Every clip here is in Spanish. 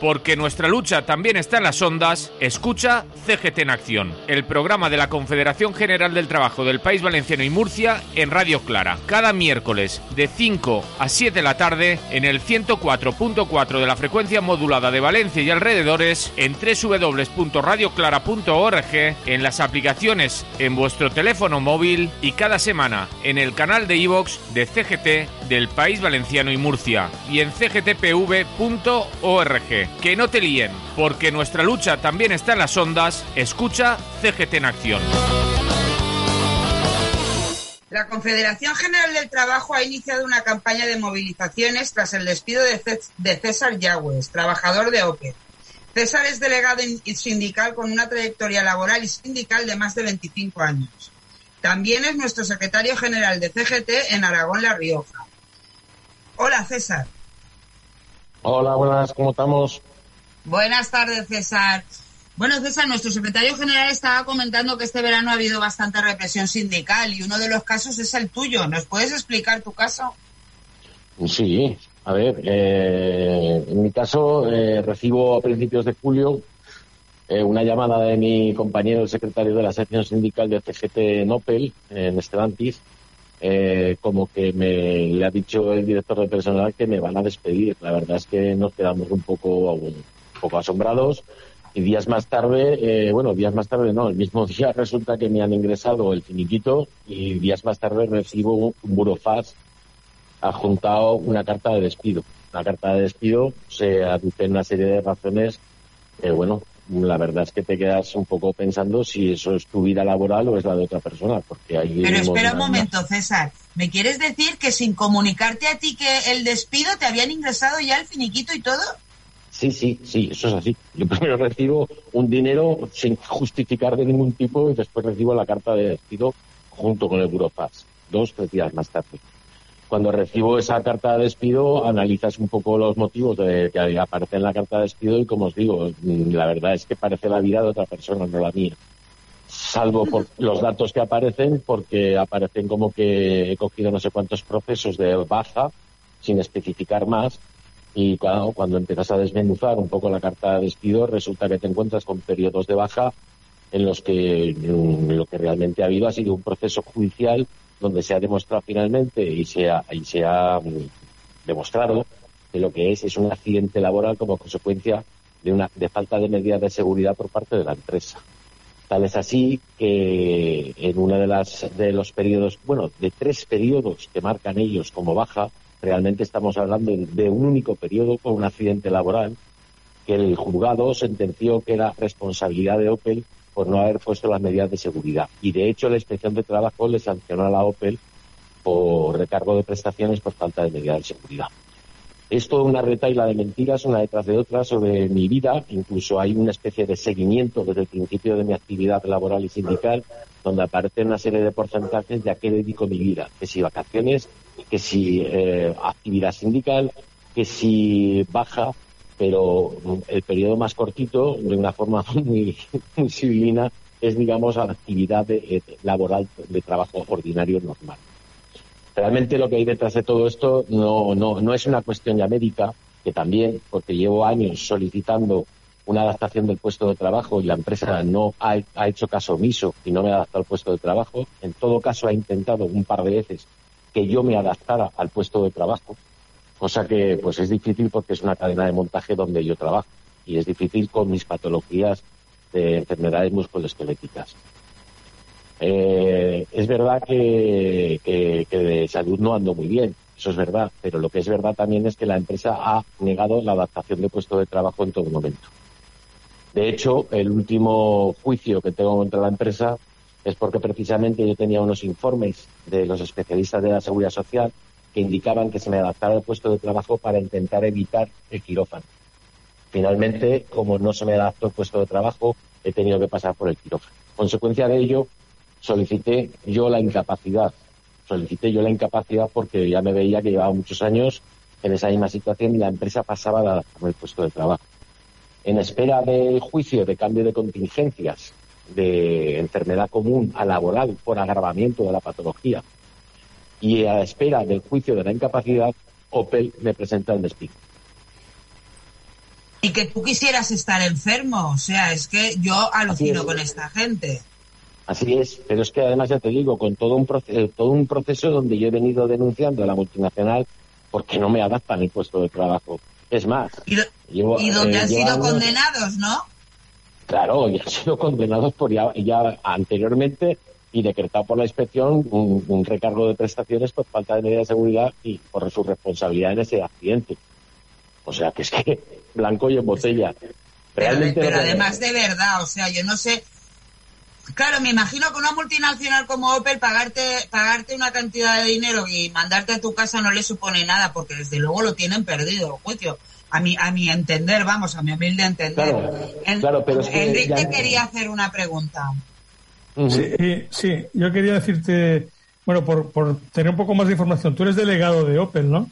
Porque nuestra lucha también está en las ondas, escucha CGT en Acción, el programa de la Confederación General del Trabajo del País Valenciano y Murcia en Radio Clara, cada miércoles de 5 a 7 de la tarde en el 104.4 de la frecuencia modulada de Valencia y alrededores, en www.radioclara.org, en las aplicaciones en vuestro teléfono móvil y cada semana en el canal de iVox de CGT del País Valenciano y Murcia y en cgtpv.org. Que no te líen, porque nuestra lucha también está en las ondas. Escucha CGT en acción. La Confederación General del Trabajo ha iniciado una campaña de movilizaciones tras el despido de, César Yagües, trabajador de OPE. César es delegado sindical con una trayectoria laboral y sindical de más de 25 años. También es nuestro secretario general de CGT en Aragón, La Rioja. Hola, César. Hola, buenas, ¿cómo estamos? Buenas tardes, César. Bueno, César, nuestro secretario general estaba comentando que este verano ha habido bastante represión sindical y uno de los casos es el tuyo. ¿Nos puedes explicar tu caso? Sí, a ver, eh, en mi caso eh, recibo a principios de julio eh, una llamada de mi compañero, el secretario de la sección sindical de CGT Nopel, en Estelantis, eh, como que me le ha dicho el director de personal que me van a despedir. La verdad es que nos quedamos un poco, un poco asombrados. Y días más tarde, eh, bueno, días más tarde no, el mismo día resulta que me han ingresado el finiquito y días más tarde recibo un burofax adjuntado una carta de despido. La carta de despido se aduce una serie de razones, eh, bueno, la verdad es que te quedas un poco pensando si eso es tu vida laboral o es la de otra persona, porque hay Pero espera un momento, César. ¿Me quieres decir que sin comunicarte a ti que el despido te habían ingresado ya el finiquito y todo? Sí, sí, sí, eso es así. Yo primero recibo un dinero sin justificar de ningún tipo y después recibo la carta de despido junto con el burofax, dos, tres días más tarde cuando recibo esa carta de despido, analizas un poco los motivos de que aparece en la carta de despido y, como os digo, la verdad es que parece la vida de otra persona, no la mía. Salvo por los datos que aparecen, porque aparecen como que he cogido no sé cuántos procesos de baja, sin especificar más, y claro, cuando empiezas a desmenuzar un poco la carta de despido, resulta que te encuentras con periodos de baja en los que mm, lo que realmente ha habido ha sido un proceso judicial donde se ha demostrado finalmente y se ha, y se ha mm, demostrado que lo que es es un accidente laboral como consecuencia de una de falta de medidas de seguridad por parte de la empresa. Tal es así que en uno de las de los periodos, bueno, de tres periodos que marcan ellos como baja, realmente estamos hablando de un único periodo con un accidente laboral que el juzgado sentenció que era responsabilidad de Opel por no haber puesto las medidas de seguridad. Y de hecho la inspección de trabajo le sancionó a la Opel por recargo de prestaciones por falta de medidas de seguridad. Es toda una retaila de mentiras, una detrás de otra, sobre mi vida. Incluso hay una especie de seguimiento desde el principio de mi actividad laboral y sindical, donde aparece una serie de porcentajes de a qué dedico mi vida. Que si vacaciones, que si eh, actividad sindical, que si baja, pero el periodo más cortito, de una forma muy, muy civilina, es, digamos, la actividad eh, laboral de trabajo ordinario normal. Realmente lo que hay detrás de todo esto no, no, no es una cuestión ya médica, que también, porque llevo años solicitando una adaptación del puesto de trabajo y la empresa no ha, ha, hecho caso omiso y no me ha adaptado al puesto de trabajo. En todo caso, ha intentado un par de veces que yo me adaptara al puesto de trabajo cosa que pues es difícil porque es una cadena de montaje donde yo trabajo y es difícil con mis patologías de enfermedades musculoesqueléticas. Eh, es verdad que, que, que, de salud no ando muy bien, eso es verdad, pero lo que es verdad también es que la empresa ha negado la adaptación de puesto de trabajo en todo momento. De hecho, el último juicio que tengo contra la empresa es porque precisamente yo tenía unos informes de los especialistas de la seguridad social que indicaban que se me adaptara el puesto de trabajo para intentar evitar el quirófano. Finalmente, como no se me adaptó el puesto de trabajo, he tenido que pasar por el quirófano. Consecuencia de ello, solicité yo la incapacidad. Solicité yo la incapacidad porque ya me veía que llevaba muchos años en esa misma situación y la empresa pasaba de adaptarme el puesto de trabajo. En espera del juicio de cambio de contingencias de enfermedad común a laboral por agravamiento de la patología y a la espera del juicio de la incapacidad, Opel me presenta el despido. Y que tú quisieras estar enfermo, o sea, es que yo alucino con esta gente. Así es, pero es que además ya te digo, con todo un, proceso, todo un proceso donde yo he venido denunciando a la multinacional porque no me adaptan el puesto de trabajo. Es más, y, donde eh, han sido condenados, ¿no? Claro, y han sido condenados por ya, ya anteriormente y decretado por la inspección un, recargo de prestaciones por falta de medidas de seguridad y por su responsabilidad en ese accidente. O sea que es que blanco y en botella. Realmente pero, además de verdad, o sea, yo no sé. Claro, me imagino que una multinacional como Opel pagarte pagarte una cantidad de dinero y mandarte a tu casa no le supone nada, porque desde luego lo tienen perdido, juicio. A mi, a mi entender, vamos, a mi humilde entender. Claro, pero Enrique quería hacer una pregunta. Sí, sí, yo quería decirte, bueno, por, por tener un poco más de información, tú eres delegado de Opel, ¿no?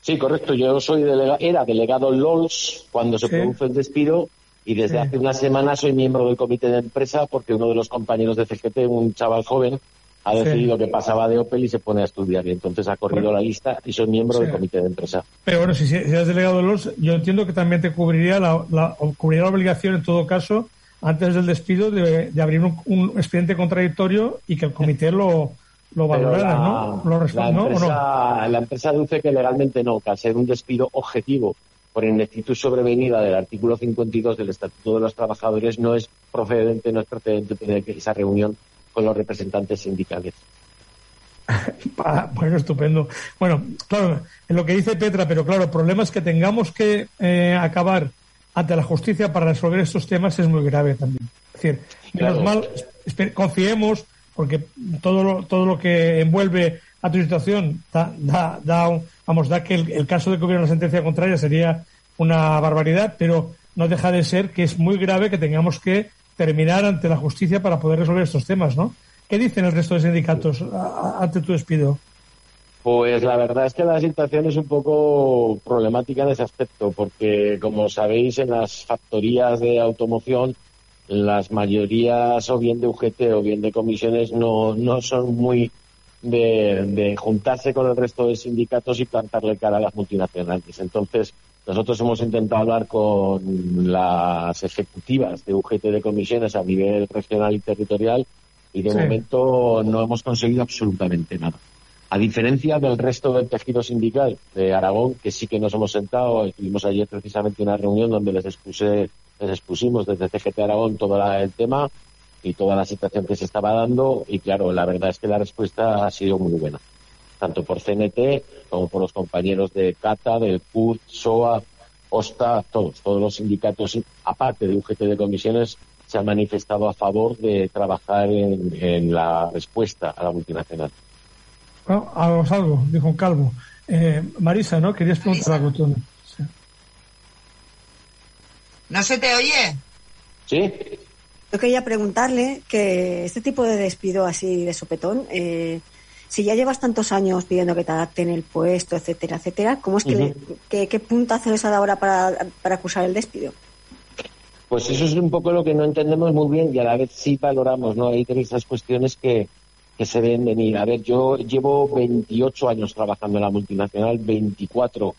Sí, correcto, yo soy delegado, era delegado LOLS cuando se produjo el despido y desde hace una semana soy miembro del comité de empresa porque uno de los compañeros de CGT, un chaval joven, ha decidido que pasaba de Opel y se pone a estudiar y entonces ha corrido la lista y soy miembro del comité de empresa. Pero bueno, si, si eres delegado de LOLS, yo entiendo que también te cubriría la, la, cubriría la obligación en todo caso antes del despido de, abrir un, expediente contradictorio y que el comité lo, lo valorara, ¿no? Lo la, empresa, la empresa dice que legalmente no, que al ser un despido objetivo por ineptitud sobrevenida del artículo 52 del Estatuto de los Trabajadores no es procedente, no es procedente tener esa reunión con los representantes sindicales. Bueno, estupendo. Bueno, claro, en lo que dice Petra, pero claro, el problema es que tengamos que eh, acabar ante la justicia para resolver estos temas es muy grave también. Es decir, menos mal, confiemos, porque todo lo, todo lo que envuelve a tu situación da, da, da vamos, da que el, caso de que hubiera una sentencia contraria sería una barbaridad, pero no deja de ser que es muy grave que tengamos que terminar ante la justicia para poder resolver estos temas, ¿no? ¿Qué dicen el resto de sindicatos ante tu despido? Pues la verdad es que la situación es un poco problemática en ese aspecto, porque como sabéis, en las factorías de automoción, las mayorías o bien de UGT o bien de comisiones no, no son muy de, juntarse con el resto de sindicatos y plantarle cara a las multinacionales. Entonces, nosotros hemos intentado hablar con las ejecutivas de UGT de comisiones a nivel regional y territorial y de momento no hemos conseguido absolutamente nada. A diferencia del resto del tejido sindical de Aragón, que sí que nos hemos sentado, tuvimos ayer precisamente una reunión donde les expuse, les expusimos desde CGT Aragón todo el tema y toda la situación que se estaba dando y claro, la verdad es que la respuesta ha sido muy buena, tanto por CNT como por los compañeros de CATA, del PUT, SOA, OSTA, todos, todos los sindicatos, aparte de UGT de comisiones, se han manifestado a favor de trabajar en la respuesta a la multinacional. Bueno, algo, dijo un calvo. Eh, Marisa, ¿no? Querías preguntar algo tú. ¿No se te oye? Sí. Yo quería preguntarle que este tipo de despido así de sopetón, eh, si ya llevas tantos años pidiendo que te adapten el puesto, etcétera, etcétera, ¿cómo es que, qué, puntazo les ha dado ahora para, para acusar el despido? Pues eso es un poco lo que no entendemos muy bien y a la vez sí valoramos, ¿no? Hay esas cuestiones que, que se ven venir. A ver, yo llevo 28 años trabajando en la multinacional, 24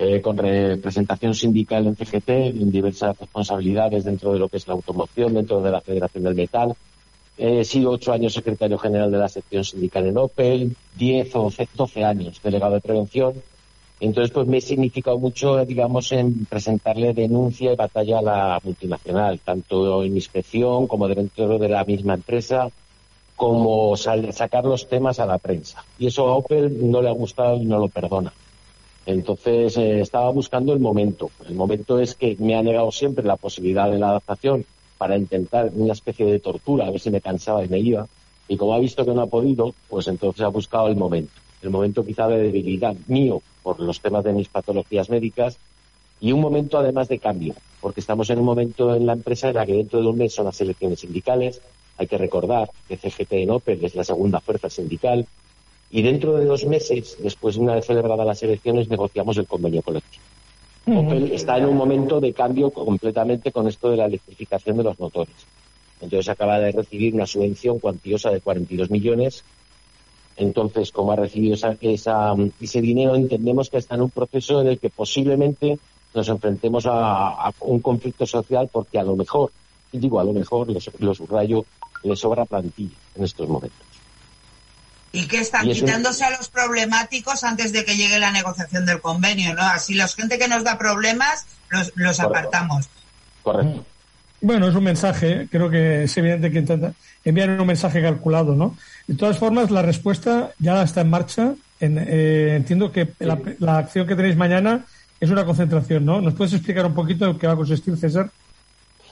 eh, con representación sindical en CGT, en diversas responsabilidades dentro de lo que es la automoción, dentro de la Federación del Metal. He sido ocho años secretario general de la sección sindical en Opel, 10 o 12 años delegado de prevención. Entonces, pues me he significado mucho, digamos, en presentarle denuncia y batalla a la multinacional, tanto en inspección como dentro de la misma empresa, como sacar los temas a la prensa. Y eso a Opel no le ha gustado y no lo perdona. Entonces eh, estaba buscando el momento. El momento es que me ha negado siempre la posibilidad de la adaptación para intentar una especie de tortura, a ver si me cansaba y me iba. Y como ha visto que no ha podido, pues entonces ha buscado el momento. el momento quizá de debilidad mío por los temas de mis patologías médicas y un momento además de cambio, porque estamos en un momento en la empresa en la que dentro de un mes son las elecciones sindicales. Hay que recordar que CGT en Opel es la segunda fuerza sindical y dentro de dos meses, después de una vez celebradas las elecciones, negociamos el convenio colectivo. Opel está en un momento de cambio completamente con esto de la electrificación de los motores. Entonces acaba de recibir una subvención cuantiosa de 42 millones. Entonces, como ha recibido esa, ese dinero, entendemos que está en un proceso en el que posiblemente nos enfrentemos a, un conflicto social porque a lo mejor, digo a lo mejor, lo, subrayo, le sobra plantilla en estos momentos. Y que están quitándose a los problemáticos antes de que llegue la negociación del convenio, ¿no? Así la gente que nos da problemas los, los apartamos. Correcto. Bueno, es un mensaje, creo que es evidente que intenta enviar un mensaje calculado, ¿no? De todas formas, la respuesta ya está en marcha. Eh, entiendo que la, acción que tenéis mañana es una concentración, ¿no? ¿Nos puedes explicar un poquito en qué va a consistir, César?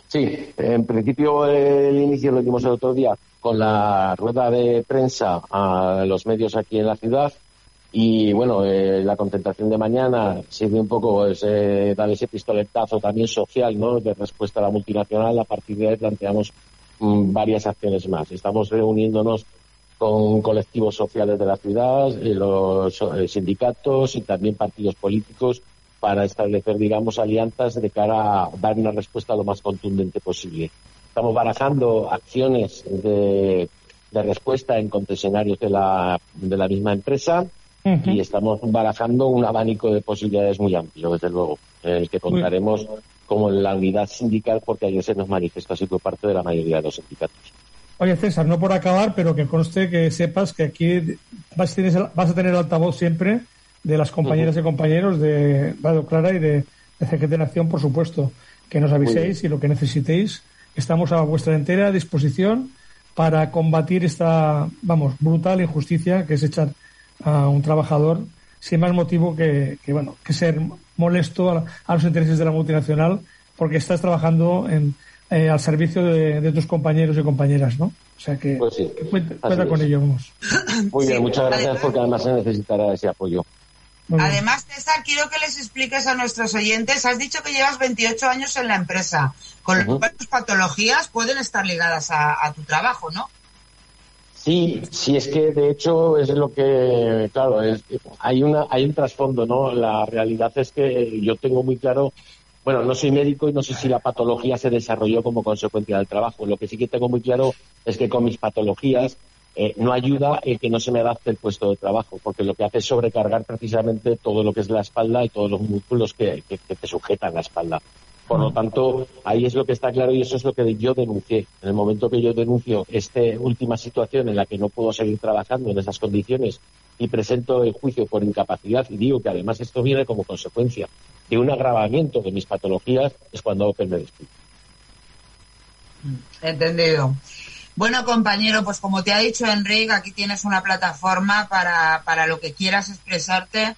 Sí, en principio el inicio lo dimos el otro día con la rueda de prensa a los medios aquí en la ciudad y bueno, eh, la concentración de mañana sirve un poco pues, eh, dar ese pistoletazo también social, ¿no? De respuesta a la multinacional. A partir de ahí planteamos mm, varias acciones más. Estamos reuniéndonos con colectivos sociales de la ciudad, eh, los sindicatos y también partidos políticos para establecer, digamos, alianzas de cara a dar una respuesta lo más contundente posible. Estamos barajando acciones de, de respuesta en concesionarios de la, de la misma empresa y estamos barajando un abanico de posibilidades muy amplio, desde luego, en el que contaremos como la unidad sindical, porque ayer se nos manifestó así por parte de la mayoría de los sindicatos. Oye, César, no por acabar, pero que conste que sepas que aquí vas a tener, vas a tener altavoz siempre de las compañeras y compañeros de Radio Clara y de, de CGT Nación, por supuesto. Que nos aviséis y lo que necesitéis. Estamos a vuestra entera disposición para combatir esta, vamos, brutal injusticia que es echar a un trabajador sin más motivo que, bueno que ser molesto a, los intereses de la multinacional porque estás trabajando en, eh, al servicio de, tus compañeros y compañeras, ¿no? O sea que, pues cuenta, con ello, vamos. Muy bien, muchas gracias porque además se necesitará ese apoyo. Además, César, quiero que les expliques a nuestros oyentes, has dicho que llevas 28 años en la empresa, con lo cual tus patologías pueden estar ligadas a tu trabajo, ¿no? Sí, sí, es que de hecho es lo que, claro, es, hay, una, hay un trasfondo, ¿no? La realidad es que yo tengo muy claro, bueno, no soy médico y no sé si la patología se desarrolló como consecuencia del trabajo. Lo que sí que tengo muy claro es que con mis patologías eh, no ayuda el que no se me adapte el puesto de trabajo, porque lo que hace es sobrecargar precisamente todo lo que es la espalda y todos los músculos que, que te sujetan la espalda. Por lo tanto, ahí es lo que está claro y eso es lo que yo denuncié. En el momento que yo denuncio esta última situación en la que no puedo seguir trabajando en esas condiciones y presento el juicio por incapacidad y digo que además esto viene como consecuencia de un agravamiento de mis patologías, es cuando Opel me despido. Entendido. Bueno, compañero, pues como te ha dicho Enrique, aquí tienes una plataforma para, para lo que quieras expresarte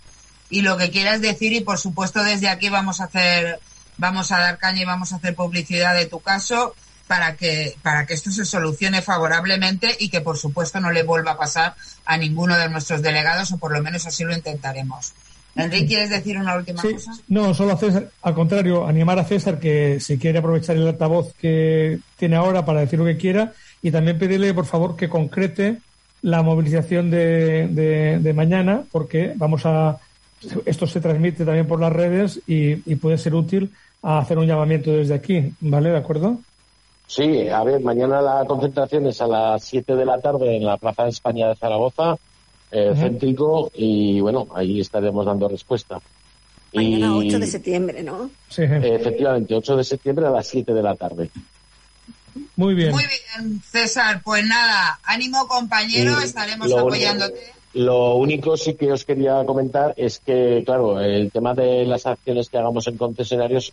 y lo que quieras decir y por supuesto desde aquí vamos a hacer vamos a dar caña y vamos a hacer publicidad de tu caso para que, para que esto se solucione favorablemente y que, por supuesto, no le vuelva a pasar a ninguno de nuestros delegados, o por lo menos así lo intentaremos. Enrique, ¿quieres decir una última cosa? No, solo a César, al contrario, animar a César que si quiere aprovechar el altavoz que tiene ahora para decir lo que quiera y también pedirle, por favor, que concrete la movilización de, de, de mañana, porque vamos a. Esto se transmite también por las redes y, y puede ser útil a hacer un llamamiento desde aquí, ¿vale? ¿De acuerdo? Sí, a ver, mañana la concentración es a las 7 de la tarde en la Plaza de España de Zaragoza, eh, céntrico, y bueno, ahí estaremos dando respuesta. Mañana 8 de septiembre, ¿no? Sí. efectivamente, 8 de septiembre a las 7 de la tarde. Muy bien. Muy bien, César. Pues nada, ánimo compañero, estaremos apoyándote. Lo único sí que os quería comentar es que, claro, el tema de las acciones que hagamos en concesionarios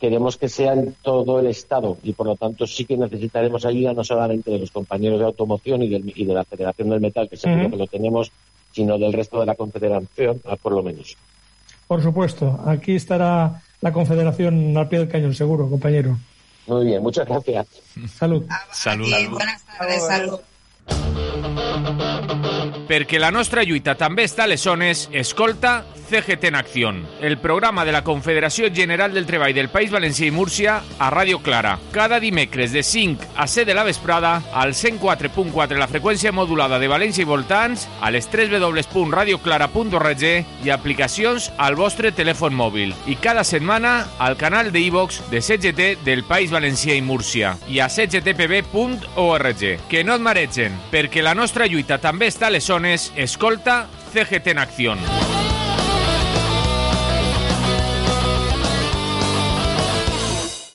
queremos que sea en todo el Estado y por lo tanto sí que necesitaremos ayuda no solamente de los compañeros de automoción y, de la Federación del Metal, que seguro que lo tenemos, sino del resto de la Confederación, por lo menos. Por supuesto, aquí estará la Confederación al pie del cañón, seguro, compañero. Muy bien, muchas gracias. Salud. Salud. Buenas tardes, salud. Perquè la nostra lluita també està a les zones, escolta CGT en Acció, el programa de la Confederació General del Treball del País Valencià i Múrcia a Ràdio Clara. Cada dimecres de 5 a 7 de la vesprada al 104.4 la freqüència modulada de València i voltants, a les 3 www.radioclara.org i aplicacions al vostre telèfon mòbil. I cada setmana al canal de iVox de CGT del País Valencià i Múrcia i a cgtpb.org. Que no et maregen, perquè la nostra lluita també està a les. Escolta CGT en Acció.